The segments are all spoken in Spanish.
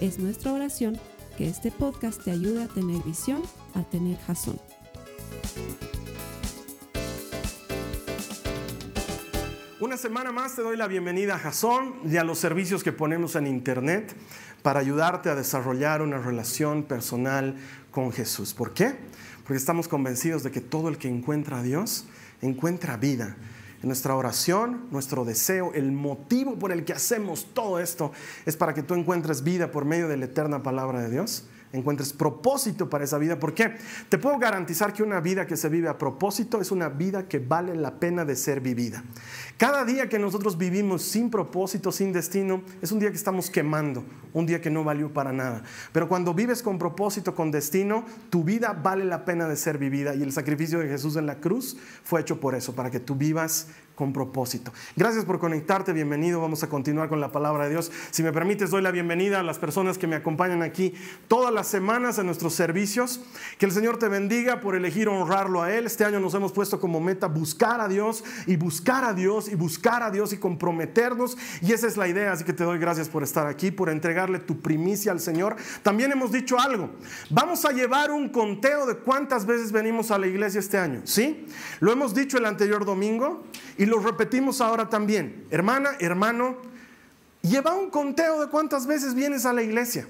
Es nuestra oración que este podcast te ayude a tener visión, a tener jazón. Una semana más te doy la bienvenida a Jason y a los servicios que ponemos en internet para ayudarte a desarrollar una relación personal con Jesús. ¿Por qué? Porque estamos convencidos de que todo el que encuentra a Dios encuentra vida nuestra oración, nuestro deseo, el motivo por el que hacemos todo esto es para que tú encuentres vida por medio de la eterna palabra de Dios encuentres propósito para esa vida. ¿Por qué? Te puedo garantizar que una vida que se vive a propósito es una vida que vale la pena de ser vivida. Cada día que nosotros vivimos sin propósito, sin destino, es un día que estamos quemando, un día que no valió para nada. Pero cuando vives con propósito, con destino, tu vida vale la pena de ser vivida. Y el sacrificio de Jesús en la cruz fue hecho por eso, para que tú vivas con propósito. Gracias por conectarte, bienvenido. Vamos a continuar con la palabra de Dios. Si me permites, doy la bienvenida a las personas que me acompañan aquí todas las semanas en nuestros servicios. Que el Señor te bendiga por elegir honrarlo a Él. Este año nos hemos puesto como meta buscar a Dios y buscar a Dios y buscar a Dios y comprometernos. Y esa es la idea, así que te doy gracias por estar aquí, por entregarle tu primicia al Señor. También hemos dicho algo. Vamos a llevar un conteo de cuántas veces venimos a la iglesia este año. ¿Sí? Lo hemos dicho el anterior domingo y lo repetimos ahora también. Hermana, hermano, lleva un conteo de cuántas veces vienes a la iglesia.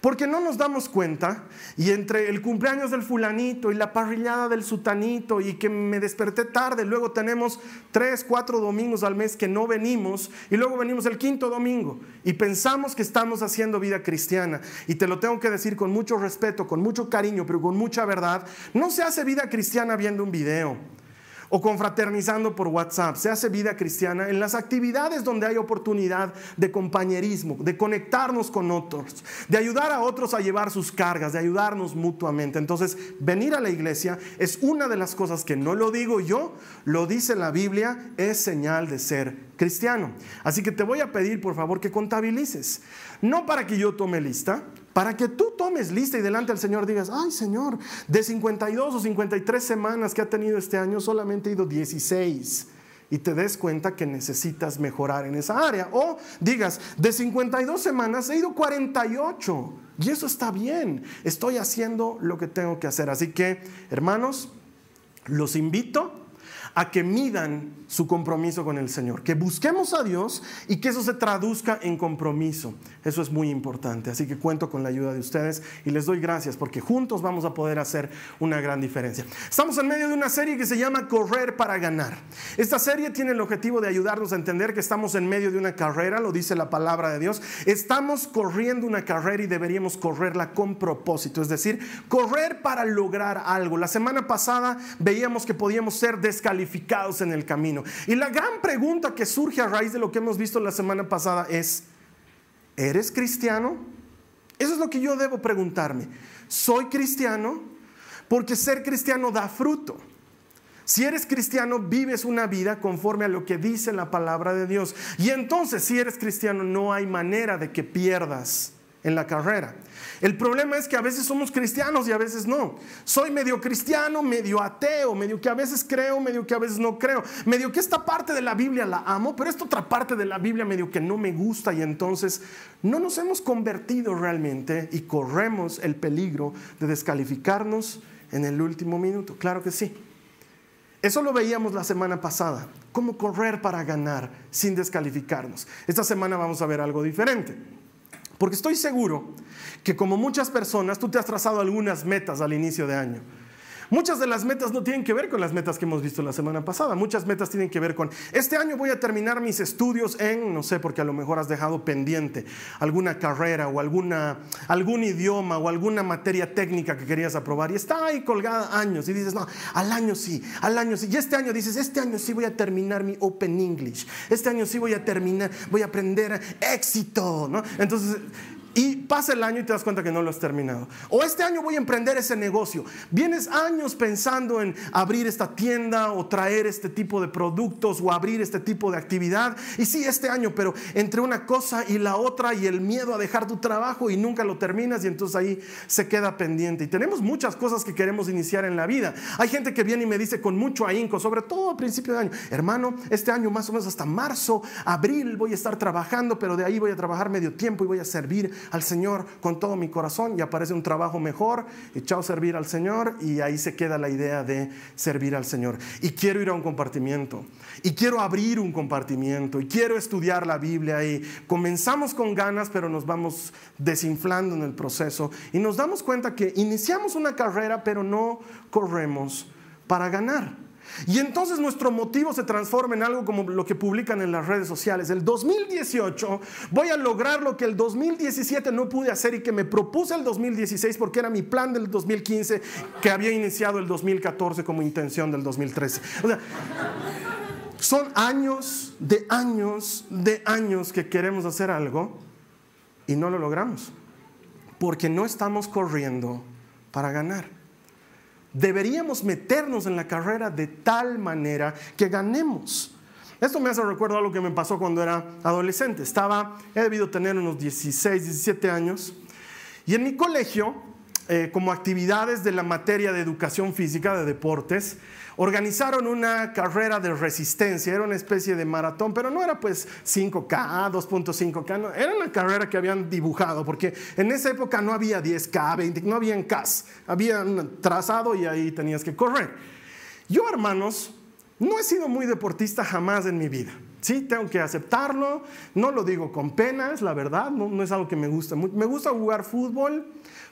Porque no nos damos cuenta y entre el cumpleaños del fulanito y la parrillada del sutanito y que me desperté tarde, luego tenemos tres, cuatro domingos al mes que no venimos y luego venimos el quinto domingo y pensamos que estamos haciendo vida cristiana. Y te lo tengo que decir con mucho respeto, con mucho cariño, pero con mucha verdad, no se hace vida cristiana viendo un video o confraternizando por WhatsApp. Se hace vida cristiana en las actividades donde hay oportunidad de compañerismo, de conectarnos con otros, de ayudar a otros a llevar sus cargas, de ayudarnos mutuamente. Entonces, venir a la iglesia es una de las cosas que no lo digo yo, lo dice la Biblia, es señal de ser cristiano. Así que te voy a pedir, por favor, que contabilices. No para que yo tome lista, para que tú tomes lista y delante del Señor digas, ay Señor, de 52 o 53 semanas que ha tenido este año, solamente he ido 16 y te des cuenta que necesitas mejorar en esa área. O digas, de 52 semanas he ido 48 y eso está bien, estoy haciendo lo que tengo que hacer. Así que, hermanos, los invito a que midan su compromiso con el Señor, que busquemos a Dios y que eso se traduzca en compromiso. Eso es muy importante. Así que cuento con la ayuda de ustedes y les doy gracias porque juntos vamos a poder hacer una gran diferencia. Estamos en medio de una serie que se llama Correr para ganar. Esta serie tiene el objetivo de ayudarnos a entender que estamos en medio de una carrera, lo dice la palabra de Dios. Estamos corriendo una carrera y deberíamos correrla con propósito, es decir, correr para lograr algo. La semana pasada veíamos que podíamos ser descalificados en el camino. Y la gran pregunta que surge a raíz de lo que hemos visto la semana pasada es, ¿eres cristiano? Eso es lo que yo debo preguntarme. ¿Soy cristiano? Porque ser cristiano da fruto. Si eres cristiano, vives una vida conforme a lo que dice la palabra de Dios. Y entonces, si eres cristiano, no hay manera de que pierdas en la carrera. El problema es que a veces somos cristianos y a veces no. Soy medio cristiano, medio ateo, medio que a veces creo, medio que a veces no creo. Medio que esta parte de la Biblia la amo, pero esta otra parte de la Biblia medio que no me gusta y entonces no nos hemos convertido realmente y corremos el peligro de descalificarnos en el último minuto. Claro que sí. Eso lo veíamos la semana pasada, cómo correr para ganar sin descalificarnos. Esta semana vamos a ver algo diferente. Porque estoy seguro que como muchas personas, tú te has trazado algunas metas al inicio de año. Muchas de las metas no tienen que ver con las metas que hemos visto la semana pasada. Muchas metas tienen que ver con, este año voy a terminar mis estudios en, no sé, porque a lo mejor has dejado pendiente alguna carrera o alguna, algún idioma o alguna materia técnica que querías aprobar y está ahí colgada años y dices, no, al año sí, al año sí. Y este año dices, este año sí voy a terminar mi Open English. Este año sí voy a terminar, voy a aprender éxito, ¿no? Entonces y pasa el año y te das cuenta que no lo has terminado. O este año voy a emprender ese negocio. Vienes años pensando en abrir esta tienda o traer este tipo de productos o abrir este tipo de actividad. Y sí, este año, pero entre una cosa y la otra y el miedo a dejar tu trabajo y nunca lo terminas y entonces ahí se queda pendiente. Y tenemos muchas cosas que queremos iniciar en la vida. Hay gente que viene y me dice con mucho ahínco, sobre todo a principio de año, hermano, este año más o menos hasta marzo, abril voy a estar trabajando, pero de ahí voy a trabajar medio tiempo y voy a servir al Señor con todo mi corazón y aparece un trabajo mejor. Y chao servir al Señor. Y ahí se queda la idea de servir al Señor. Y quiero ir a un compartimiento. Y quiero abrir un compartimiento. Y quiero estudiar la Biblia. Y comenzamos con ganas pero nos vamos desinflando en el proceso. Y nos damos cuenta que iniciamos una carrera pero no corremos para ganar. Y entonces nuestro motivo se transforma en algo como lo que publican en las redes sociales. El 2018 voy a lograr lo que el 2017 no pude hacer y que me propuse el 2016 porque era mi plan del 2015 que había iniciado el 2014 como intención del 2013. son años de años de años que queremos hacer algo y no lo logramos porque no estamos corriendo para ganar. Deberíamos meternos en la carrera de tal manera que ganemos. Esto me hace recuerdo a lo que me pasó cuando era adolescente. Estaba, he debido tener unos 16, 17 años. Y en mi colegio, eh, como actividades de la materia de educación física, de deportes, organizaron una carrera de resistencia, era una especie de maratón, pero no era pues 5K, 2.5K, era una carrera que habían dibujado, porque en esa época no había 10K, 20, no había Ks, había un trazado y ahí tenías que correr. Yo, hermanos, no he sido muy deportista jamás en mi vida. Sí, tengo que aceptarlo, no lo digo con pena, es la verdad, no, no es algo que me gusta. Me gusta jugar fútbol,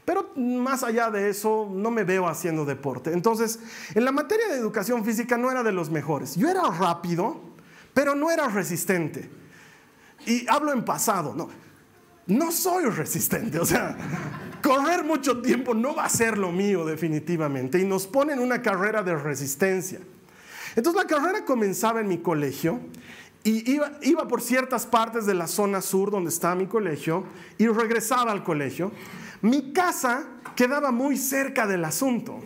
pero más allá de eso, no me veo haciendo deporte. Entonces, en la materia de educación física no era de los mejores. Yo era rápido, pero no era resistente. Y hablo en pasado, no. No soy resistente, o sea, correr mucho tiempo no va a ser lo mío definitivamente. Y nos ponen una carrera de resistencia. Entonces la carrera comenzaba en mi colegio y iba, iba, por ciertas partes de la zona sur donde estaba mi colegio y regresaba al colegio. Mi casa quedaba muy cerca del asunto.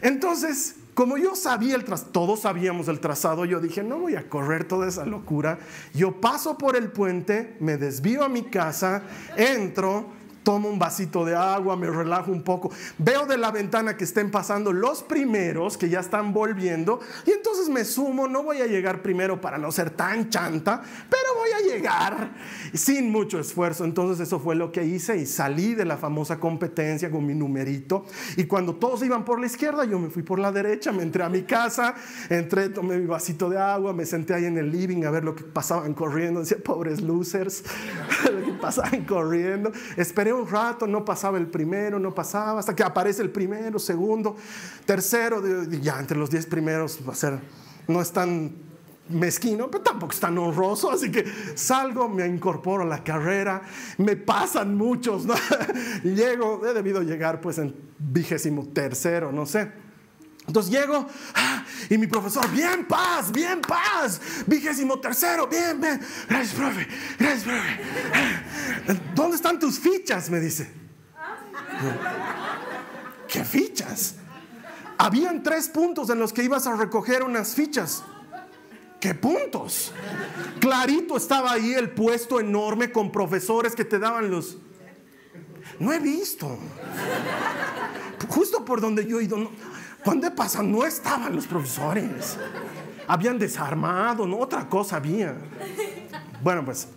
Entonces, como yo sabía el trazado, todos sabíamos el trazado, yo dije, no voy a correr toda esa locura. Yo paso por el puente, me desvío a mi casa, entro, tomo un vasito de agua, me relajo un poco, veo de la ventana que estén pasando los primeros que ya están volviendo y entonces me sumo, no voy a llegar primero para no ser tan chanta, pero voy a llegar sin mucho esfuerzo. Entonces eso fue lo que hice y salí de la famosa competencia con mi numerito y cuando todos iban por la izquierda, yo me fui por la derecha, me entré a mi casa, entré, tomé mi vasito de agua, me senté ahí en el living a ver lo que pasaban corriendo, decía, pobres losers, pasaban corriendo, esperé un rato, no pasaba el primero, no pasaba, hasta que aparece el primero, segundo, tercero, ya entre los diez primeros va a ser, no es tan mezquino, pero tampoco es tan honroso, así que salgo, me incorporo a la carrera, me pasan muchos, llego, he debido llegar pues en vigésimo tercero, no sé. Entonces llego ah, y mi profesor, bien paz, bien paz, vigésimo tercero, bien, bien, gracias, profe, gracias, profe. ¿Dónde están tus fichas? Me dice. ¿Qué fichas? Habían tres puntos en los que ibas a recoger unas fichas. ¿Qué puntos? Clarito estaba ahí el puesto enorme con profesores que te daban los... No he visto. Justo por donde yo he ido. ¿Dónde pasa? No estaban los profesores. Habían desarmado, no otra cosa había. Bueno, pues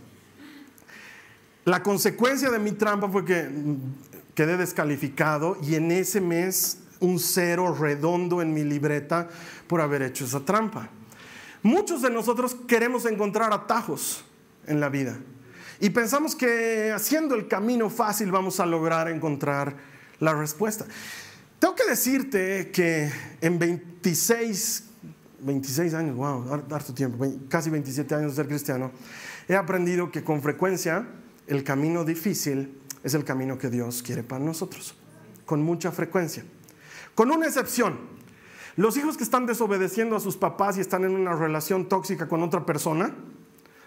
la consecuencia de mi trampa fue que quedé descalificado y en ese mes un cero redondo en mi libreta por haber hecho esa trampa. Muchos de nosotros queremos encontrar atajos en la vida y pensamos que haciendo el camino fácil vamos a lograr encontrar la respuesta. Tengo que decirte que en 26, 26 años, wow, harto tiempo, casi 27 años de ser cristiano, he aprendido que con frecuencia el camino difícil es el camino que Dios quiere para nosotros, con mucha frecuencia. Con una excepción, los hijos que están desobedeciendo a sus papás y están en una relación tóxica con otra persona,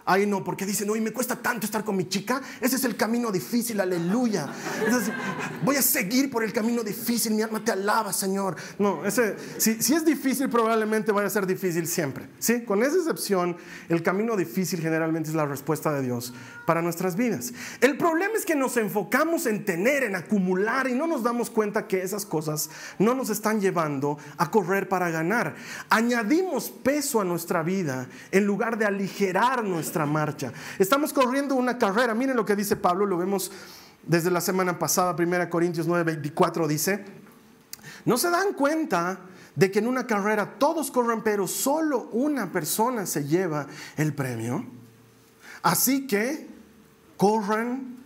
Ay, no, porque dicen, no, y me cuesta tanto estar con mi chica. Ese es el camino difícil, aleluya. Voy a seguir por el camino difícil, mi alma te alaba, Señor. No, ese, si, si es difícil, probablemente vaya a ser difícil siempre. ¿sí? Con esa excepción, el camino difícil generalmente es la respuesta de Dios para nuestras vidas. El problema es que nos enfocamos en tener, en acumular, y no nos damos cuenta que esas cosas no nos están llevando a correr para ganar. Añadimos peso a nuestra vida en lugar de aligerar nuestra marcha. Estamos corriendo una carrera. Miren lo que dice Pablo, lo vemos desde la semana pasada, 1 Corintios 9, 24 dice, ¿no se dan cuenta de que en una carrera todos corren, pero solo una persona se lleva el premio? Así que corran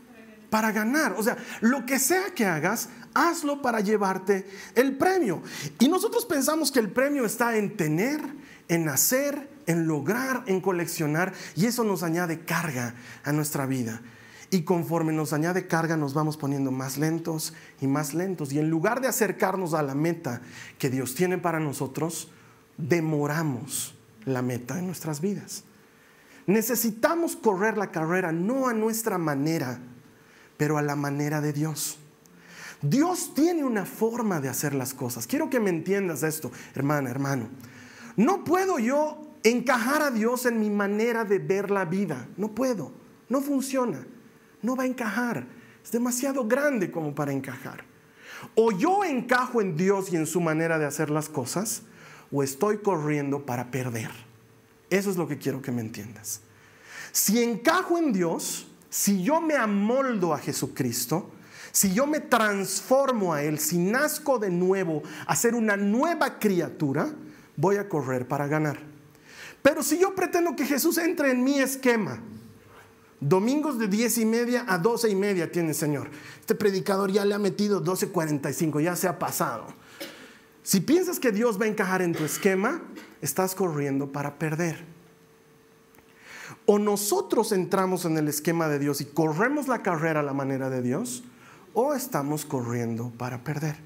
para ganar. O sea, lo que sea que hagas, hazlo para llevarte el premio. Y nosotros pensamos que el premio está en tener, en hacer, en lograr, en coleccionar, y eso nos añade carga a nuestra vida. Y conforme nos añade carga nos vamos poniendo más lentos y más lentos. Y en lugar de acercarnos a la meta que Dios tiene para nosotros, demoramos la meta en nuestras vidas. Necesitamos correr la carrera no a nuestra manera, pero a la manera de Dios. Dios tiene una forma de hacer las cosas. Quiero que me entiendas esto, hermana, hermano. No puedo yo encajar a Dios en mi manera de ver la vida. No puedo, no funciona, no va a encajar. Es demasiado grande como para encajar. O yo encajo en Dios y en su manera de hacer las cosas, o estoy corriendo para perder. Eso es lo que quiero que me entiendas. Si encajo en Dios, si yo me amoldo a Jesucristo, si yo me transformo a Él, si nazco de nuevo a ser una nueva criatura, voy a correr para ganar. Pero si yo pretendo que Jesús entre en mi esquema, domingos de 10 y media a 12 y media tiene el Señor. Este predicador ya le ha metido 12.45, ya se ha pasado. Si piensas que Dios va a encajar en tu esquema, estás corriendo para perder. O nosotros entramos en el esquema de Dios y corremos la carrera a la manera de Dios, o estamos corriendo para perder.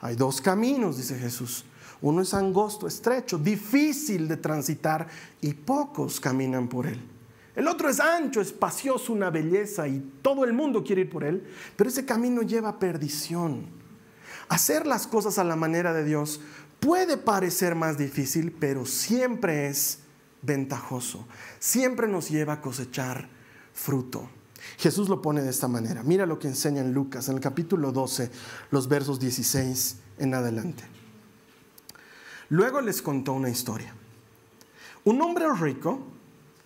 Hay dos caminos, dice Jesús. Uno es angosto, estrecho, difícil de transitar y pocos caminan por él. El otro es ancho, espacioso, una belleza y todo el mundo quiere ir por él, pero ese camino lleva perdición. Hacer las cosas a la manera de Dios puede parecer más difícil, pero siempre es ventajoso. Siempre nos lleva a cosechar fruto. Jesús lo pone de esta manera. Mira lo que enseña en Lucas, en el capítulo 12, los versos 16 en adelante. Luego les contó una historia. Un hombre rico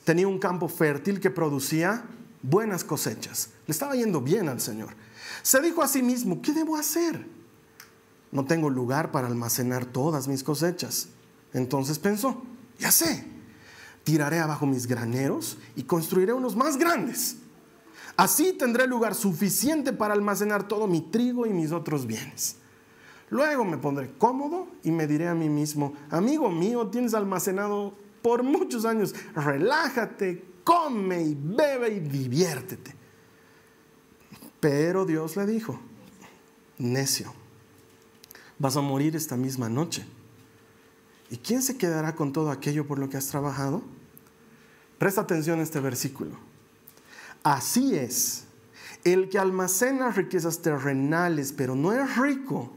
tenía un campo fértil que producía buenas cosechas. Le estaba yendo bien al Señor. Se dijo a sí mismo, ¿qué debo hacer? No tengo lugar para almacenar todas mis cosechas. Entonces pensó, ya sé, tiraré abajo mis graneros y construiré unos más grandes. Así tendré lugar suficiente para almacenar todo mi trigo y mis otros bienes. Luego me pondré cómodo y me diré a mí mismo, amigo mío, tienes almacenado por muchos años, relájate, come y bebe y diviértete. Pero Dios le dijo, necio, vas a morir esta misma noche. ¿Y quién se quedará con todo aquello por lo que has trabajado? Presta atención a este versículo. Así es, el que almacena riquezas terrenales, pero no es rico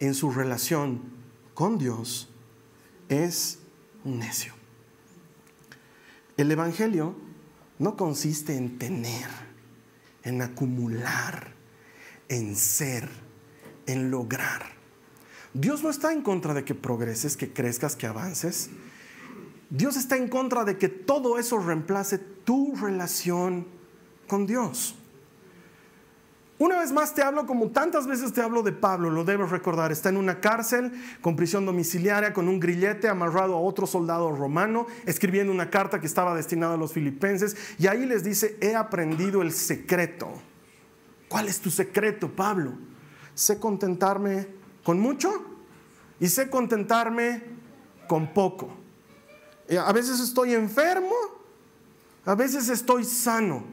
en su relación con Dios es un necio. El Evangelio no consiste en tener, en acumular, en ser, en lograr. Dios no está en contra de que progreses, que crezcas, que avances. Dios está en contra de que todo eso reemplace tu relación con Dios. Una vez más te hablo como tantas veces te hablo de Pablo, lo debes recordar. Está en una cárcel con prisión domiciliaria, con un grillete amarrado a otro soldado romano, escribiendo una carta que estaba destinada a los filipenses. Y ahí les dice, he aprendido el secreto. ¿Cuál es tu secreto, Pablo? Sé contentarme con mucho y sé contentarme con poco. Eh, a veces estoy enfermo, a veces estoy sano,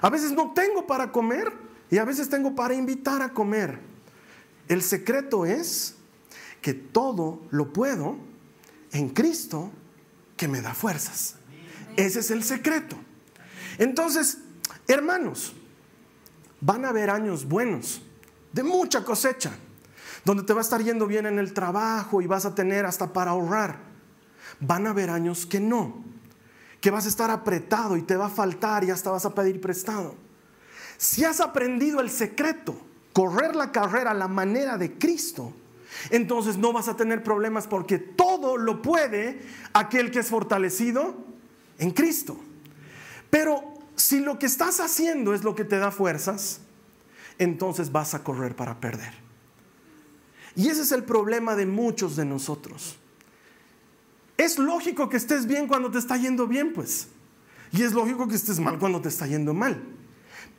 a veces no tengo para comer y a veces tengo para invitar a comer. El secreto es que todo lo puedo en Cristo que me da fuerzas. Ese es el secreto. Entonces, hermanos, van a haber años buenos, de mucha cosecha, donde te va a estar yendo bien en el trabajo y vas a tener hasta para ahorrar. Van a haber años que no, que vas a estar apretado y te va a faltar y hasta vas a pedir prestado. Si has aprendido el secreto, correr la carrera a la manera de Cristo, entonces no vas a tener problemas porque todo lo puede aquel que es fortalecido en Cristo. Pero si lo que estás haciendo es lo que te da fuerzas, entonces vas a correr para perder. Y ese es el problema de muchos de nosotros. Es lógico que estés bien cuando te está yendo bien, pues. Y es lógico que estés mal cuando te está yendo mal.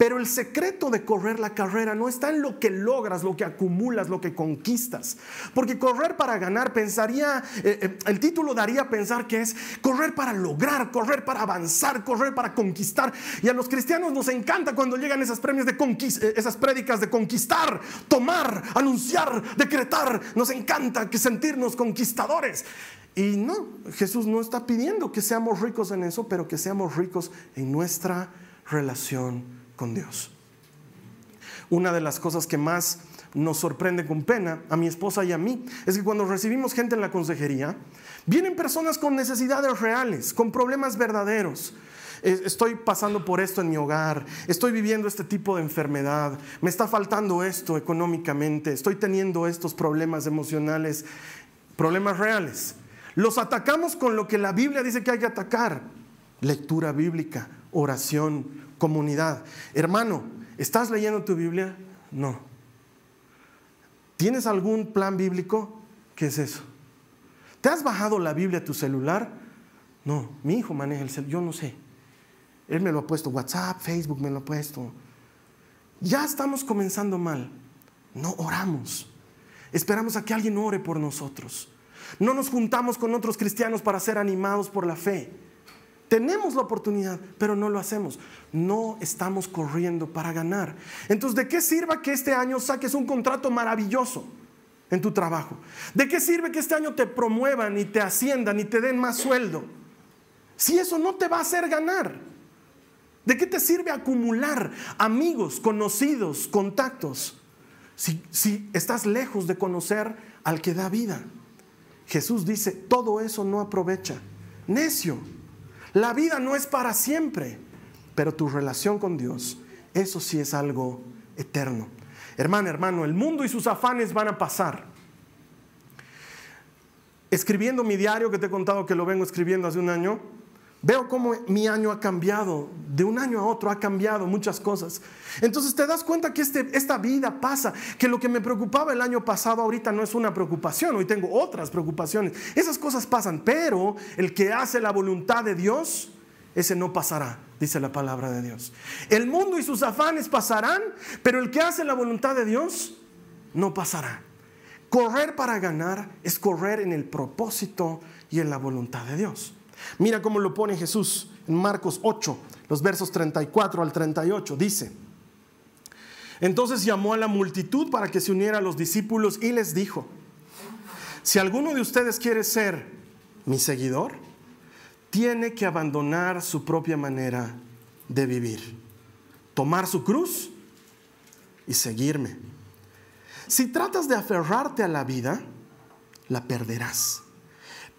Pero el secreto de correr la carrera no está en lo que logras, lo que acumulas, lo que conquistas. Porque correr para ganar, pensaría, eh, eh, el título daría a pensar que es correr para lograr, correr para avanzar, correr para conquistar. Y a los cristianos nos encanta cuando llegan esas premios de eh, esas prédicas de conquistar, tomar, anunciar, decretar. Nos encanta que sentirnos conquistadores. Y no, Jesús no está pidiendo que seamos ricos en eso, pero que seamos ricos en nuestra relación con Dios. Una de las cosas que más nos sorprende con pena, a mi esposa y a mí, es que cuando recibimos gente en la consejería, vienen personas con necesidades reales, con problemas verdaderos. Estoy pasando por esto en mi hogar, estoy viviendo este tipo de enfermedad, me está faltando esto económicamente, estoy teniendo estos problemas emocionales, problemas reales. Los atacamos con lo que la Biblia dice que hay que atacar, lectura bíblica, oración, comunidad. Hermano, ¿estás leyendo tu Biblia? No. ¿Tienes algún plan bíblico? ¿Qué es eso? ¿Te has bajado la Biblia a tu celular? No, mi hijo maneja el celular, yo no sé. Él me lo ha puesto, WhatsApp, Facebook me lo ha puesto. Ya estamos comenzando mal. No oramos. Esperamos a que alguien ore por nosotros. No nos juntamos con otros cristianos para ser animados por la fe. Tenemos la oportunidad, pero no lo hacemos. No estamos corriendo para ganar. Entonces, ¿de qué sirva que este año saques un contrato maravilloso en tu trabajo? ¿De qué sirve que este año te promuevan y te asciendan y te den más sueldo? Si eso no te va a hacer ganar. ¿De qué te sirve acumular amigos, conocidos, contactos? Si, si estás lejos de conocer al que da vida. Jesús dice, todo eso no aprovecha. Necio. La vida no es para siempre, pero tu relación con Dios, eso sí es algo eterno. Hermano, hermano, el mundo y sus afanes van a pasar. Escribiendo mi diario, que te he contado que lo vengo escribiendo hace un año, Veo cómo mi año ha cambiado, de un año a otro ha cambiado muchas cosas. Entonces te das cuenta que este, esta vida pasa, que lo que me preocupaba el año pasado ahorita no es una preocupación, hoy tengo otras preocupaciones. Esas cosas pasan, pero el que hace la voluntad de Dios, ese no pasará, dice la palabra de Dios. El mundo y sus afanes pasarán, pero el que hace la voluntad de Dios no pasará. Correr para ganar es correr en el propósito y en la voluntad de Dios. Mira cómo lo pone Jesús en Marcos 8, los versos 34 al 38. Dice, entonces llamó a la multitud para que se uniera a los discípulos y les dijo, si alguno de ustedes quiere ser mi seguidor, tiene que abandonar su propia manera de vivir, tomar su cruz y seguirme. Si tratas de aferrarte a la vida, la perderás.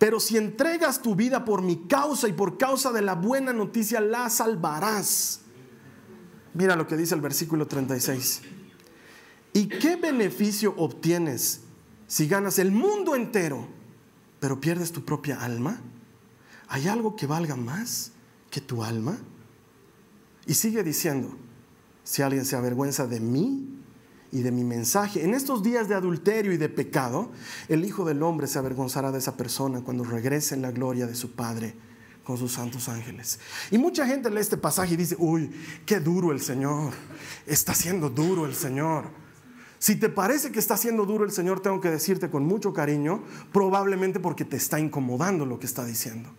Pero si entregas tu vida por mi causa y por causa de la buena noticia, la salvarás. Mira lo que dice el versículo 36. ¿Y qué beneficio obtienes si ganas el mundo entero, pero pierdes tu propia alma? ¿Hay algo que valga más que tu alma? Y sigue diciendo, si alguien se avergüenza de mí y de mi mensaje. En estos días de adulterio y de pecado, el Hijo del Hombre se avergonzará de esa persona cuando regrese en la gloria de su Padre con sus santos ángeles. Y mucha gente lee este pasaje y dice, uy, qué duro el Señor, está siendo duro el Señor. Si te parece que está siendo duro el Señor, tengo que decirte con mucho cariño, probablemente porque te está incomodando lo que está diciendo.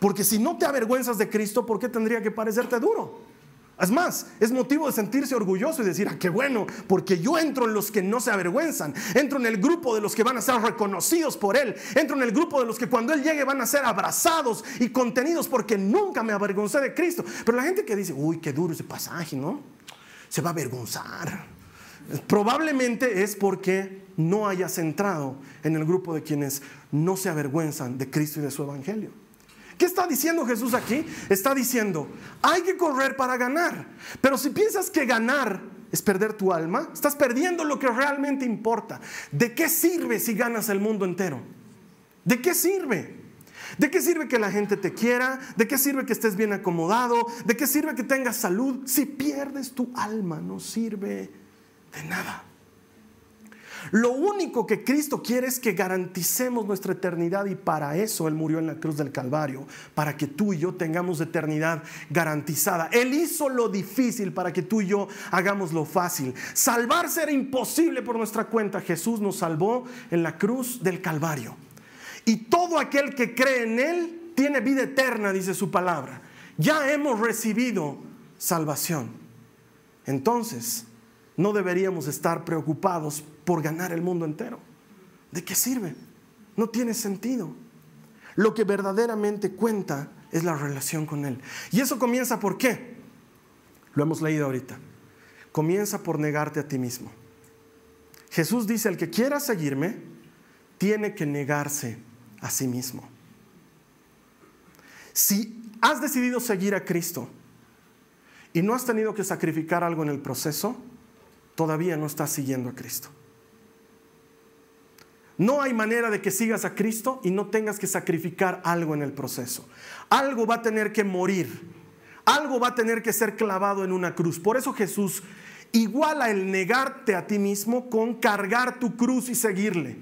Porque si no te avergüenzas de Cristo, ¿por qué tendría que parecerte duro? Es más, es motivo de sentirse orgulloso y decir, ah, qué bueno, porque yo entro en los que no se avergüenzan, entro en el grupo de los que van a ser reconocidos por Él, entro en el grupo de los que cuando Él llegue van a ser abrazados y contenidos porque nunca me avergoncé de Cristo. Pero la gente que dice, uy, qué duro ese pasaje, ¿no? Se va a avergonzar. Probablemente es porque no hayas entrado en el grupo de quienes no se avergüenzan de Cristo y de su Evangelio. ¿Qué está diciendo Jesús aquí? Está diciendo, hay que correr para ganar. Pero si piensas que ganar es perder tu alma, estás perdiendo lo que realmente importa. ¿De qué sirve si ganas el mundo entero? ¿De qué sirve? ¿De qué sirve que la gente te quiera? ¿De qué sirve que estés bien acomodado? ¿De qué sirve que tengas salud? Si pierdes tu alma, no sirve de nada. Lo único que Cristo quiere es que garanticemos nuestra eternidad y para eso Él murió en la cruz del Calvario, para que tú y yo tengamos eternidad garantizada. Él hizo lo difícil para que tú y yo hagamos lo fácil. Salvarse era imposible por nuestra cuenta. Jesús nos salvó en la cruz del Calvario. Y todo aquel que cree en Él tiene vida eterna, dice su palabra. Ya hemos recibido salvación. Entonces, no deberíamos estar preocupados por ganar el mundo entero. ¿De qué sirve? No tiene sentido. Lo que verdaderamente cuenta es la relación con Él. Y eso comienza por qué? Lo hemos leído ahorita. Comienza por negarte a ti mismo. Jesús dice, el que quiera seguirme, tiene que negarse a sí mismo. Si has decidido seguir a Cristo y no has tenido que sacrificar algo en el proceso, todavía no estás siguiendo a Cristo. No hay manera de que sigas a Cristo y no tengas que sacrificar algo en el proceso. Algo va a tener que morir. Algo va a tener que ser clavado en una cruz. Por eso Jesús iguala el negarte a ti mismo con cargar tu cruz y seguirle.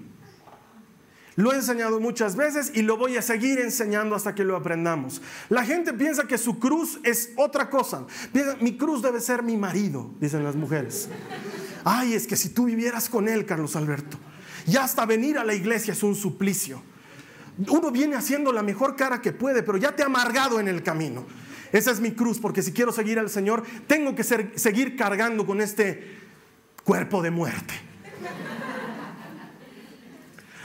Lo he enseñado muchas veces y lo voy a seguir enseñando hasta que lo aprendamos. La gente piensa que su cruz es otra cosa. mi cruz debe ser mi marido, dicen las mujeres. Ay, es que si tú vivieras con él, Carlos Alberto, ya hasta venir a la iglesia es un suplicio. Uno viene haciendo la mejor cara que puede, pero ya te ha amargado en el camino. Esa es mi cruz, porque si quiero seguir al Señor, tengo que seguir cargando con este cuerpo de muerte.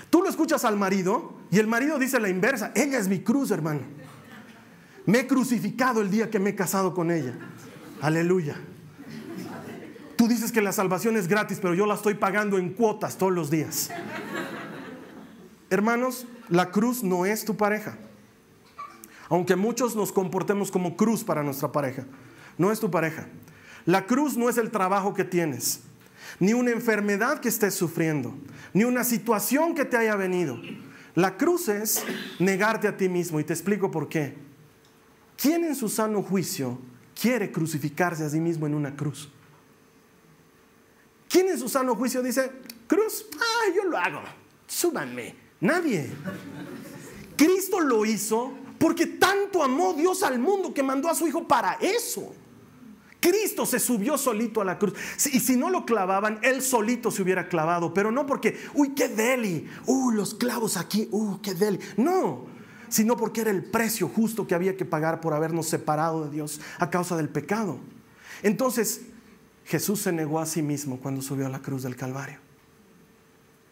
Tú lo escuchas al marido y el marido dice la inversa, ella es mi cruz, hermano. Me he crucificado el día que me he casado con ella. Aleluya. Tú dices que la salvación es gratis, pero yo la estoy pagando en cuotas todos los días. Hermanos, la cruz no es tu pareja. Aunque muchos nos comportemos como cruz para nuestra pareja, no es tu pareja. La cruz no es el trabajo que tienes ni una enfermedad que estés sufriendo, ni una situación que te haya venido. La cruz es negarte a ti mismo y te explico por qué. ¿Quién en su sano juicio quiere crucificarse a sí mismo en una cruz? ¿Quién en su sano juicio dice, cruz, ah, yo lo hago, súbanme? Nadie. Cristo lo hizo porque tanto amó Dios al mundo que mandó a su Hijo para eso. Cristo se subió solito a la cruz. Y si no lo clavaban, él solito se hubiera clavado. Pero no porque, uy, qué deli. Uy, los clavos aquí. Uy, qué deli. No, sino porque era el precio justo que había que pagar por habernos separado de Dios a causa del pecado. Entonces, Jesús se negó a sí mismo cuando subió a la cruz del Calvario.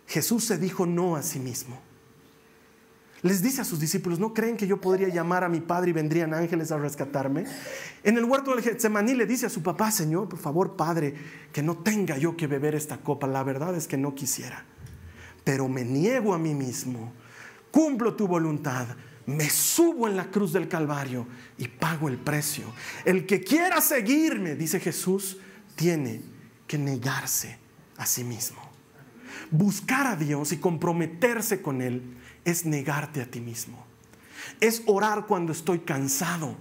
Jesús se dijo no a sí mismo les dice a sus discípulos, ¿no creen que yo podría llamar a mi padre y vendrían ángeles a rescatarme? En el huerto del Getsemaní le dice a su papá, Señor, por favor, Padre, que no tenga yo que beber esta copa. La verdad es que no quisiera, pero me niego a mí mismo, cumplo tu voluntad, me subo en la cruz del Calvario y pago el precio. El que quiera seguirme, dice Jesús, tiene que negarse a sí mismo. Buscar a Dios y comprometerse con Él es negarte a ti mismo. Es orar cuando estoy cansado.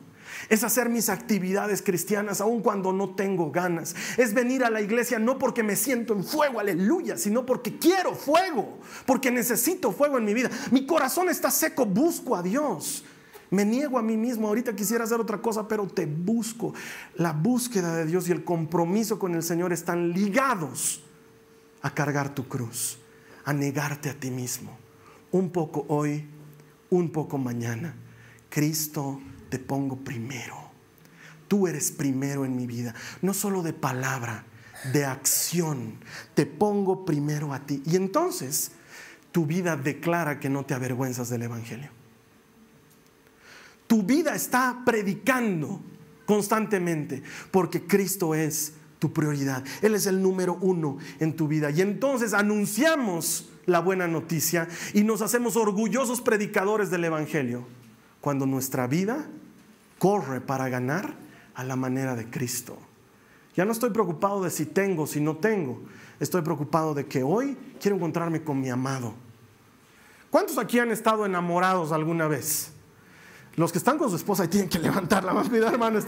Es hacer mis actividades cristianas aun cuando no tengo ganas. Es venir a la iglesia no porque me siento en fuego, aleluya, sino porque quiero fuego, porque necesito fuego en mi vida. Mi corazón está seco, busco a Dios. Me niego a mí mismo, ahorita quisiera hacer otra cosa, pero te busco. La búsqueda de Dios y el compromiso con el Señor están ligados a cargar tu cruz, a negarte a ti mismo un poco hoy, un poco mañana. Cristo te pongo primero. tú eres primero en mi vida, no solo de palabra, de acción. Te pongo primero a ti. Y entonces tu vida declara que no te avergüenzas del Evangelio. Tu vida está predicando constantemente porque Cristo es tu prioridad. Él es el número uno en tu vida. Y entonces anunciamos la buena noticia y nos hacemos orgullosos predicadores del Evangelio cuando nuestra vida corre para ganar a la manera de Cristo. Ya no estoy preocupado de si tengo, si no tengo. Estoy preocupado de que hoy quiero encontrarme con mi amado. ¿Cuántos aquí han estado enamorados alguna vez? Los que están con su esposa y tienen que levantar la mano. Cuidado, hermano.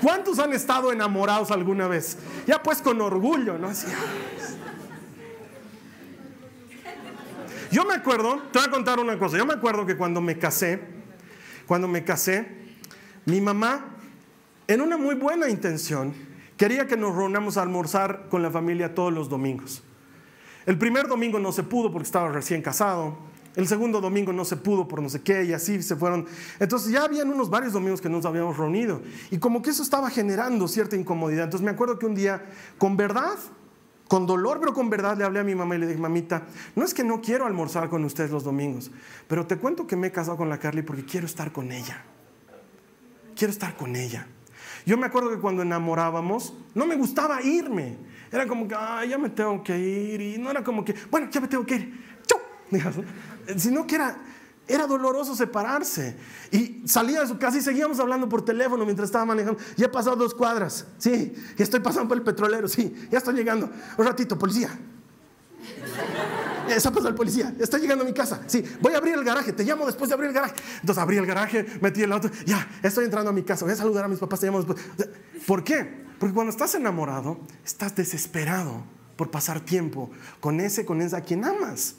¿Cuántos han estado enamorados alguna vez? Ya pues con orgullo, ¿no? Yo me acuerdo, te voy a contar una cosa. Yo me acuerdo que cuando me casé, cuando me casé, mi mamá, en una muy buena intención, quería que nos reunamos a almorzar con la familia todos los domingos. El primer domingo no se pudo porque estaba recién casado. El segundo domingo no se pudo por no sé qué y así se fueron. Entonces ya habían unos varios domingos que nos habíamos reunido y como que eso estaba generando cierta incomodidad. Entonces me acuerdo que un día, con verdad, con dolor, pero con verdad, le hablé a mi mamá y le dije, mamita, no es que no quiero almorzar con ustedes los domingos, pero te cuento que me he casado con la Carly porque quiero estar con ella. Quiero estar con ella. Yo me acuerdo que cuando enamorábamos, no me gustaba irme. Era como que, ya me tengo que ir. Y no era como que, bueno, ya me tengo que ir. ¡Chau! sino que era, era doloroso separarse. Y salía de su casa y seguíamos hablando por teléfono mientras estaba manejando. Ya he pasado dos cuadras. Sí, ya estoy pasando por el petrolero. Sí, ya estoy llegando. Un ratito, policía. Esa pasó el policía. Está llegando a mi casa. Sí, voy a abrir el garaje. Te llamo después de abrir el garaje. Entonces abrí el garaje, metí el auto. Ya, estoy entrando a mi casa. Voy a saludar a mis papás. Te llamo después. ¿Por qué? Porque cuando estás enamorado, estás desesperado por pasar tiempo con ese, con esa a quien amas.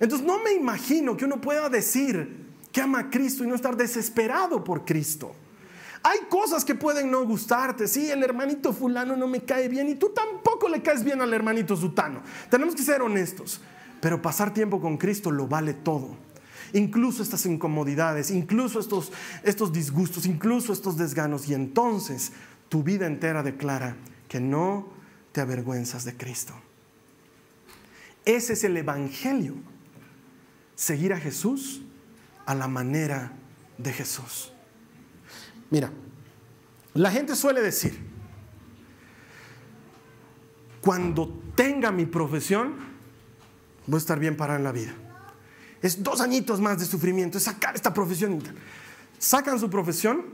Entonces no me imagino que uno pueda decir que ama a Cristo y no estar desesperado por Cristo. Hay cosas que pueden no gustarte. Sí, el hermanito fulano no me cae bien y tú tampoco le caes bien al hermanito sutano. Tenemos que ser honestos. Pero pasar tiempo con Cristo lo vale todo. Incluso estas incomodidades, incluso estos, estos disgustos, incluso estos desganos. Y entonces tu vida entera declara que no te avergüenzas de Cristo. Ese es el Evangelio seguir a Jesús a la manera de Jesús. Mira, la gente suele decir, cuando tenga mi profesión, voy a estar bien parado en la vida. Es dos añitos más de sufrimiento, es sacar esta profesión. Sacan su profesión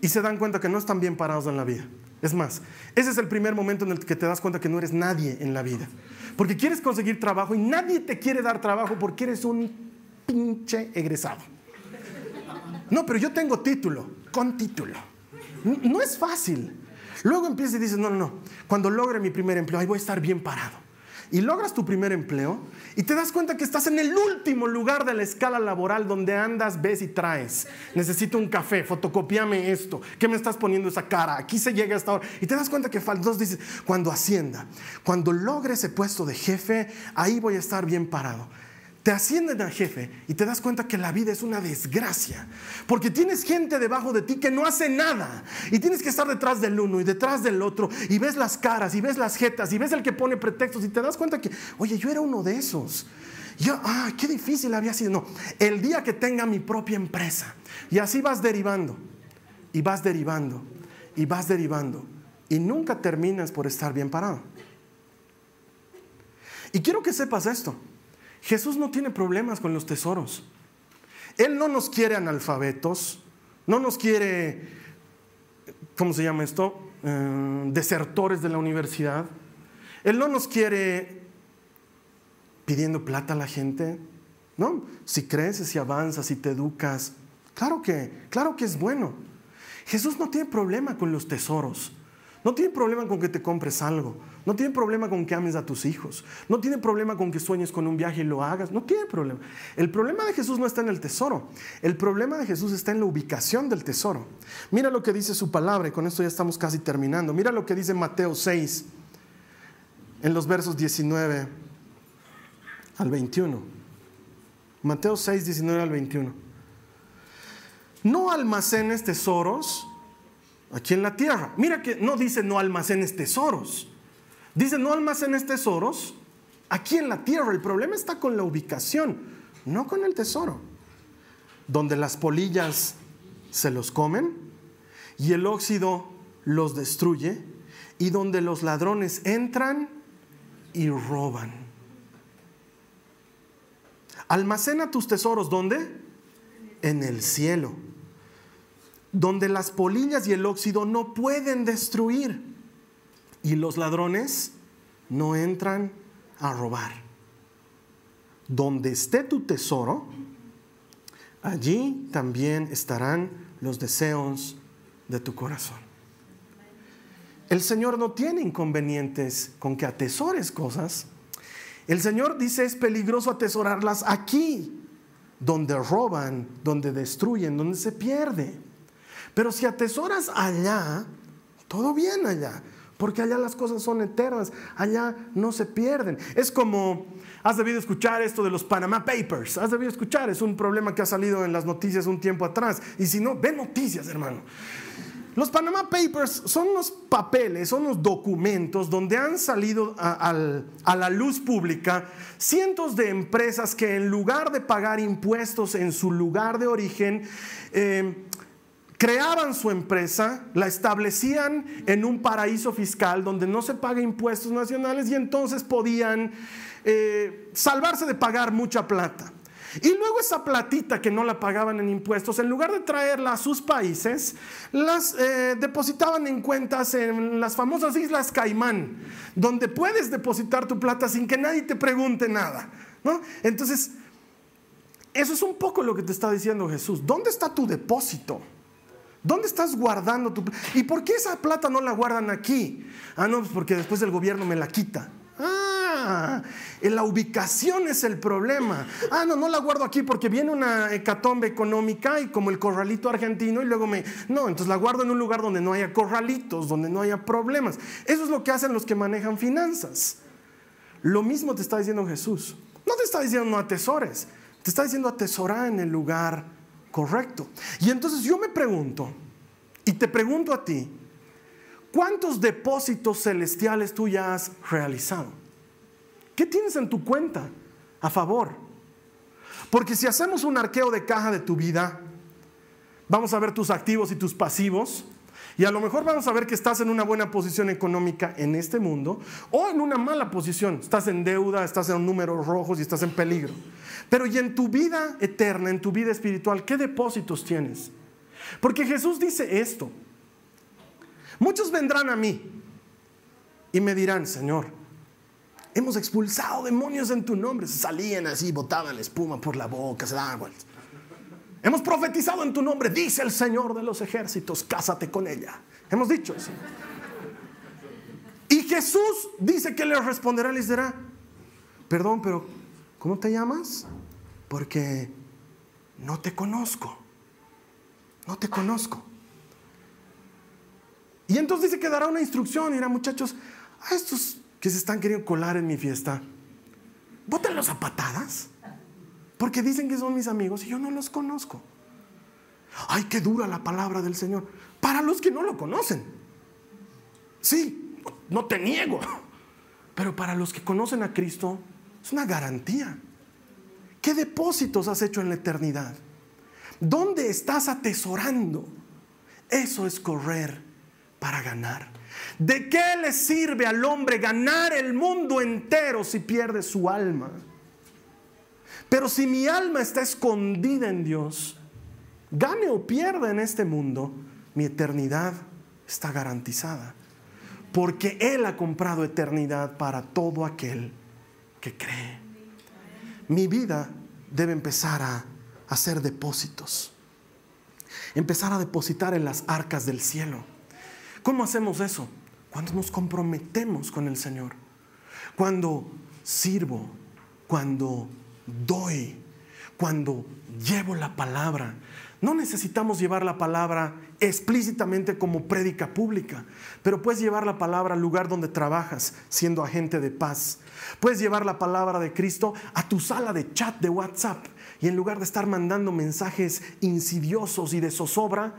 y se dan cuenta que no están bien parados en la vida. Es más, ese es el primer momento en el que te das cuenta que no eres nadie en la vida. Porque quieres conseguir trabajo y nadie te quiere dar trabajo porque eres un pinche egresado. No, pero yo tengo título, con título. No es fácil. Luego empiezas y dices, no, no, no. Cuando logre mi primer empleo, ahí voy a estar bien parado. Y logras tu primer empleo y te das cuenta que estás en el último lugar de la escala laboral donde andas, ves y traes. Necesito un café, fotocopiame esto. ¿Qué me estás poniendo esa cara? Aquí se llega hasta ahora. Y te das cuenta que. Entonces dices, cuando ascienda, cuando logre ese puesto de jefe, ahí voy a estar bien parado te ascienden a jefe y te das cuenta que la vida es una desgracia, porque tienes gente debajo de ti que no hace nada y tienes que estar detrás del uno y detrás del otro y ves las caras y ves las jetas y ves el que pone pretextos y te das cuenta que, oye, yo era uno de esos. Yo, ah, qué difícil había sido. No, el día que tenga mi propia empresa y así vas derivando y vas derivando y vas derivando y nunca terminas por estar bien parado. Y quiero que sepas esto. Jesús no tiene problemas con los tesoros. Él no nos quiere analfabetos, no nos quiere, ¿cómo se llama esto? Eh, desertores de la universidad. Él no nos quiere pidiendo plata a la gente. No, si creces, si avanzas, si te educas, claro que, claro que es bueno. Jesús no tiene problema con los tesoros. No tiene problema con que te compres algo. No tiene problema con que ames a tus hijos. No tiene problema con que sueñes con un viaje y lo hagas. No tiene problema. El problema de Jesús no está en el tesoro. El problema de Jesús está en la ubicación del tesoro. Mira lo que dice su palabra y con esto ya estamos casi terminando. Mira lo que dice Mateo 6 en los versos 19 al 21. Mateo 6, 19 al 21. No almacenes tesoros aquí en la tierra. Mira que no dice no almacenes tesoros. Dice no almacenes tesoros aquí en la tierra. El problema está con la ubicación, no con el tesoro. Donde las polillas se los comen y el óxido los destruye y donde los ladrones entran y roban. Almacena tus tesoros, ¿dónde? En el cielo, donde las polillas y el óxido no pueden destruir y los ladrones no entran a robar. Donde esté tu tesoro, allí también estarán los deseos de tu corazón. El Señor no tiene inconvenientes con que atesores cosas. El Señor dice es peligroso atesorarlas aquí, donde roban, donde destruyen, donde se pierde. Pero si atesoras allá, todo bien allá porque allá las cosas son eternas, allá no se pierden. Es como, has debido escuchar esto de los Panama Papers, has debido escuchar, es un problema que ha salido en las noticias un tiempo atrás. Y si no, ve noticias, hermano. Los Panama Papers son unos papeles, son unos documentos donde han salido a, la luz pública cientos de empresas que en lugar de pagar impuestos en su lugar de origen, eh, creaban su empresa, la establecían en un paraíso fiscal donde no se paga impuestos nacionales y entonces podían eh, salvarse de pagar mucha plata. Y luego esa platita que no la pagaban en impuestos, en lugar de traerla a sus países, las eh, depositaban en cuentas en las famosas Islas Caimán, donde puedes depositar tu plata sin que nadie te pregunte nada. ¿no? Entonces, eso es un poco lo que te está diciendo Jesús. ¿Dónde está tu depósito? ¿Dónde estás guardando tu plata? ¿Y por qué esa plata no la guardan aquí? Ah, no, pues porque después el gobierno me la quita. Ah, la ubicación es el problema. Ah, no, no la guardo aquí porque viene una hecatombe económica y como el corralito argentino y luego me... No, entonces la guardo en un lugar donde no haya corralitos, donde no haya problemas. Eso es lo que hacen los que manejan finanzas. Lo mismo te está diciendo Jesús. No te está diciendo no atesores, te está diciendo atesorar en el lugar correcto. Y entonces yo me pregunto, y te pregunto a ti, ¿cuántos depósitos celestiales tú ya has realizado? ¿Qué tienes en tu cuenta a favor? Porque si hacemos un arqueo de caja de tu vida, vamos a ver tus activos y tus pasivos, y a lo mejor vamos a ver que estás en una buena posición económica en este mundo o en una mala posición. Estás en deuda, estás en números rojos y estás en peligro. Pero y en tu vida eterna, en tu vida espiritual, ¿qué depósitos tienes? Porque Jesús dice esto. Muchos vendrán a mí y me dirán, Señor, hemos expulsado demonios en tu nombre. Salían así, botaban la espuma por la boca, se daban Hemos profetizado en tu nombre, dice el Señor de los ejércitos, cásate con ella. Hemos dicho eso. Y Jesús dice que le responderá, les dirá, perdón, pero ¿cómo te llamas? porque no te conozco. No te conozco. Y entonces dice que dará una instrucción y dirá, muchachos, a estos que se están queriendo colar en mi fiesta, bótenlos a patadas, porque dicen que son mis amigos y yo no los conozco. Ay, qué dura la palabra del Señor. Para los que no lo conocen. Sí, no te niego. Pero para los que conocen a Cristo, es una garantía. ¿Qué depósitos has hecho en la eternidad? ¿Dónde estás atesorando? Eso es correr para ganar. ¿De qué le sirve al hombre ganar el mundo entero si pierde su alma? Pero si mi alma está escondida en Dios, gane o pierda en este mundo, mi eternidad está garantizada. Porque Él ha comprado eternidad para todo aquel que cree mi vida debe empezar a hacer depósitos. Empezar a depositar en las arcas del cielo. ¿Cómo hacemos eso? Cuando nos comprometemos con el Señor. Cuando sirvo, cuando doy, cuando llevo la palabra. No necesitamos llevar la palabra explícitamente como prédica pública, pero puedes llevar la palabra al lugar donde trabajas, siendo agente de paz. Puedes llevar la palabra de Cristo a tu sala de chat de WhatsApp y en lugar de estar mandando mensajes insidiosos y de zozobra,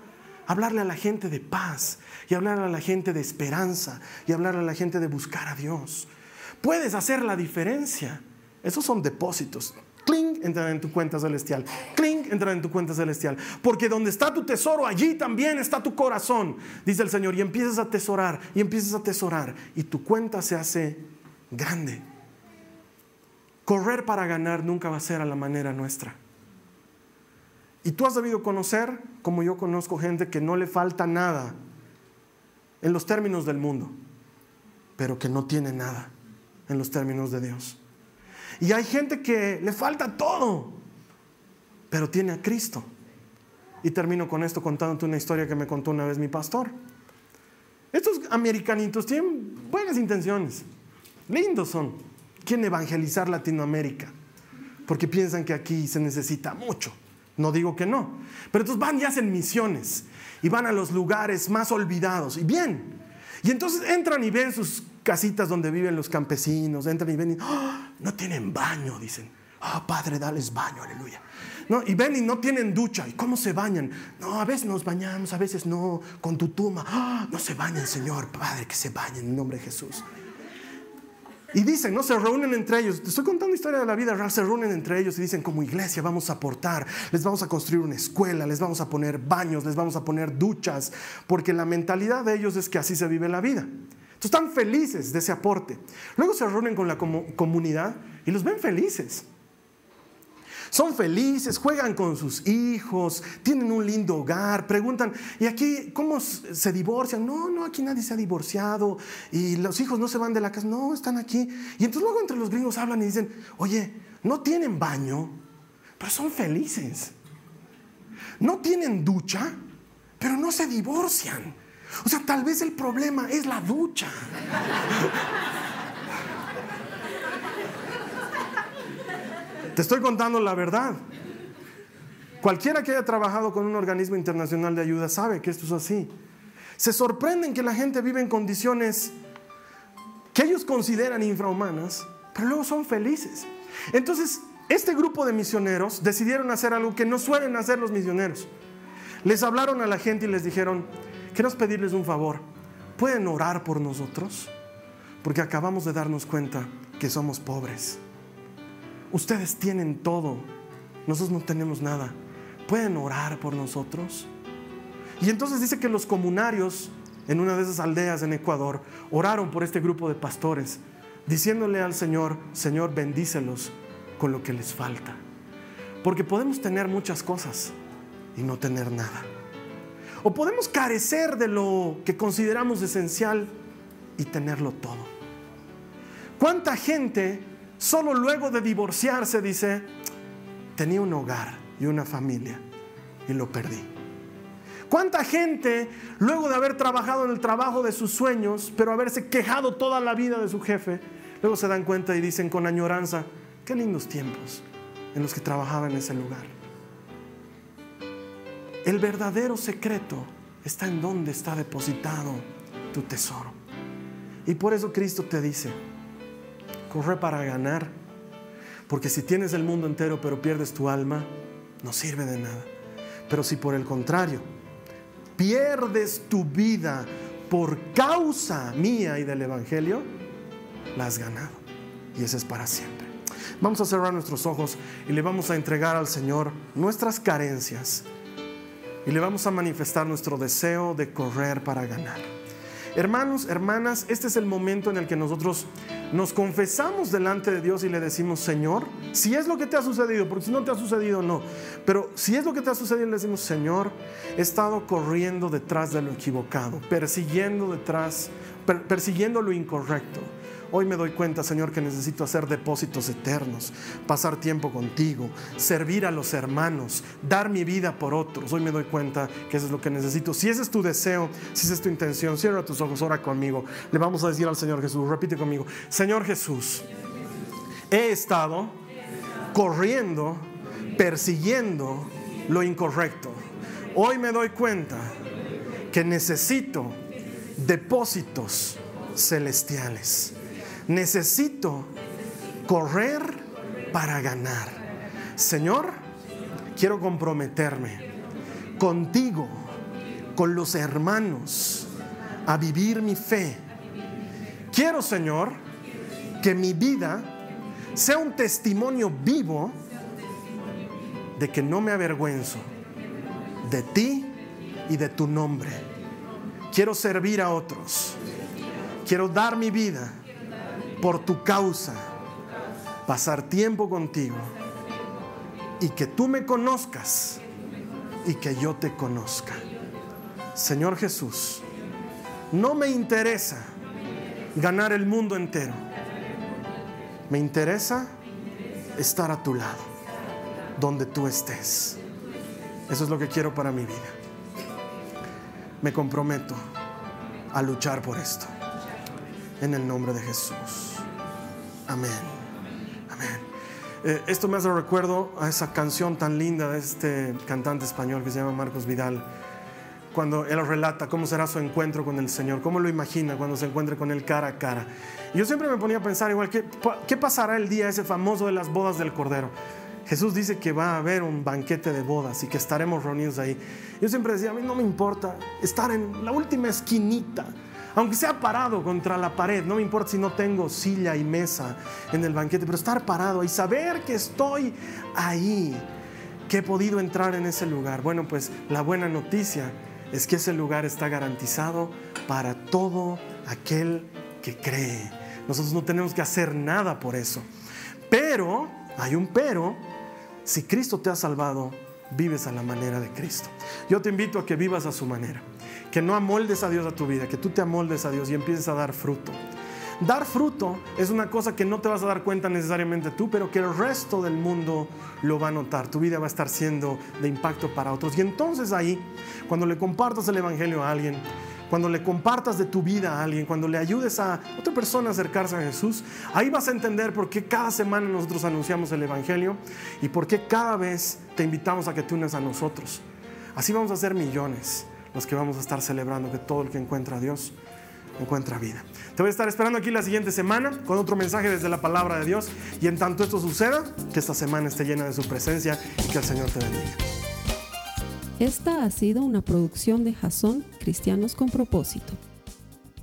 hablarle a la gente de paz y hablarle a la gente de esperanza y hablarle a la gente de buscar a Dios. Puedes hacer la diferencia. Esos son depósitos. Cling, entra en tu cuenta celestial. Cling, entra en tu cuenta celestial. Porque donde está tu tesoro, allí también está tu corazón, dice el Señor. Y empiezas a tesorar, y empiezas a tesorar, y tu cuenta se hace grande. Correr para ganar nunca va a ser a la manera nuestra. Y tú has debido conocer, como yo conozco gente que no le falta nada en los términos del mundo, pero que no tiene nada en los términos de Dios. Y hay gente que le falta todo, pero tiene a Cristo. Y termino con esto contándote una historia que me contó una vez mi pastor. Estos americanitos tienen buenas intenciones, lindos son, quieren evangelizar Latinoamérica, porque piensan que aquí se necesita mucho. No digo que no. Pero entonces van y hacen misiones y van a los lugares más olvidados. Y bien. Y entonces entran y ven sus casitas donde viven los campesinos. Entran y ven y ¡Ah! No tienen baño, dicen. Ah, Padre, dales baño, aleluya. No, y ven y no tienen ducha. ¿Y cómo se bañan? No, a veces nos bañamos, a veces no, con tu tuma. ¡Ah! no se bañan, Señor, Padre, que se bañen en nombre de Jesús. Y dicen, ¿no? Se reúnen entre ellos. Te estoy contando historia de la vida real. Se reúnen entre ellos y dicen, como iglesia vamos a aportar, les vamos a construir una escuela, les vamos a poner baños, les vamos a poner duchas, porque la mentalidad de ellos es que así se vive la vida. Están felices de ese aporte. Luego se reúnen con la comunidad y los ven felices. Son felices, juegan con sus hijos, tienen un lindo hogar, preguntan, ¿y aquí cómo se divorcian? No, no, aquí nadie se ha divorciado y los hijos no se van de la casa, no, están aquí. Y entonces luego entre los gringos hablan y dicen, oye, no tienen baño, pero son felices. No tienen ducha, pero no se divorcian. O sea, tal vez el problema es la ducha. Te estoy contando la verdad. Cualquiera que haya trabajado con un organismo internacional de ayuda sabe que esto es así. Se sorprenden que la gente vive en condiciones que ellos consideran infrahumanas, pero luego son felices. Entonces, este grupo de misioneros decidieron hacer algo que no suelen hacer los misioneros. Les hablaron a la gente y les dijeron, queremos pedirles un favor, ¿pueden orar por nosotros? Porque acabamos de darnos cuenta que somos pobres. Ustedes tienen todo, nosotros no tenemos nada. ¿Pueden orar por nosotros? Y entonces dice que los comunarios en una de esas aldeas en Ecuador oraron por este grupo de pastores, diciéndole al Señor, Señor, bendícelos con lo que les falta. Porque podemos tener muchas cosas y no tener nada. O podemos carecer de lo que consideramos esencial y tenerlo todo. ¿Cuánta gente Solo luego de divorciarse, dice, tenía un hogar y una familia y lo perdí. ¿Cuánta gente, luego de haber trabajado en el trabajo de sus sueños, pero haberse quejado toda la vida de su jefe, luego se dan cuenta y dicen con añoranza, qué lindos tiempos en los que trabajaba en ese lugar? El verdadero secreto está en donde está depositado tu tesoro. Y por eso Cristo te dice, corre para ganar. Porque si tienes el mundo entero pero pierdes tu alma, no sirve de nada. Pero si por el contrario, pierdes tu vida por causa mía y del Evangelio, la has ganado. Y eso es para siempre. Vamos a cerrar nuestros ojos y le vamos a entregar al Señor nuestras carencias. Y le vamos a manifestar nuestro deseo de correr para ganar. Hermanos, hermanas, este es el momento en el que nosotros nos confesamos delante de Dios y le decimos, Señor, si es lo que te ha sucedido, porque si no te ha sucedido, no, pero si es lo que te ha sucedido, le decimos, Señor, he estado corriendo detrás de lo equivocado, persiguiendo detrás, persiguiendo lo incorrecto. Hoy me doy cuenta, Señor, que necesito hacer depósitos eternos, pasar tiempo contigo, servir a los hermanos, dar mi vida por otros. Hoy me doy cuenta que eso es lo que necesito. Si ese es tu deseo, si esa es tu intención, cierra tus ojos, ora conmigo. Le vamos a decir al Señor Jesús, repite conmigo, Señor Jesús, he estado corriendo, persiguiendo lo incorrecto. Hoy me doy cuenta que necesito depósitos celestiales necesito correr para ganar. Señor, quiero comprometerme contigo con los hermanos a vivir mi fe. Quiero, Señor, que mi vida sea un testimonio vivo de que no me avergüenzo de ti y de tu nombre. Quiero servir a otros. Quiero dar mi vida por tu causa, pasar tiempo contigo y que tú me conozcas y que yo te conozca. Señor Jesús, no me interesa ganar el mundo entero. Me interesa estar a tu lado, donde tú estés. Eso es lo que quiero para mi vida. Me comprometo a luchar por esto. En el nombre de Jesús. Amén. Amén. Eh, esto me hace recuerdo a esa canción tan linda de este cantante español que se llama Marcos Vidal cuando él relata cómo será su encuentro con el Señor, cómo lo imagina cuando se encuentre con él cara a cara. Y yo siempre me ponía a pensar igual, ¿qué, ¿qué pasará el día ese famoso de las bodas del Cordero? Jesús dice que va a haber un banquete de bodas y que estaremos reunidos ahí. Yo siempre decía, a mí no me importa estar en la última esquinita, aunque sea parado contra la pared, no me importa si no tengo silla y mesa en el banquete, pero estar parado y saber que estoy ahí, que he podido entrar en ese lugar. Bueno, pues la buena noticia es que ese lugar está garantizado para todo aquel que cree. Nosotros no tenemos que hacer nada por eso. Pero, hay un pero, si Cristo te ha salvado, vives a la manera de Cristo. Yo te invito a que vivas a su manera, que no amoldes a Dios a tu vida, que tú te amoldes a Dios y empieces a dar fruto. Dar fruto es una cosa que no te vas a dar cuenta necesariamente tú, pero que el resto del mundo lo va a notar. Tu vida va a estar siendo de impacto para otros. Y entonces ahí, cuando le compartas el Evangelio a alguien, cuando le compartas de tu vida a alguien, cuando le ayudes a otra persona a acercarse a Jesús, ahí vas a entender por qué cada semana nosotros anunciamos el Evangelio y por qué cada vez te invitamos a que te unas a nosotros. Así vamos a ser millones los que vamos a estar celebrando que todo el que encuentra a Dios encuentra vida. Te voy a estar esperando aquí la siguiente semana con otro mensaje desde la palabra de Dios y en tanto esto suceda, que esta semana esté llena de su presencia y que el Señor te bendiga. Esta ha sido una producción de Jason Cristianos con propósito.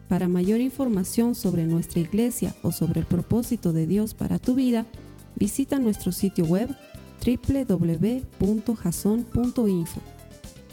Para mayor información sobre nuestra iglesia o sobre el propósito de Dios para tu vida, visita nuestro sitio web www.jason.info.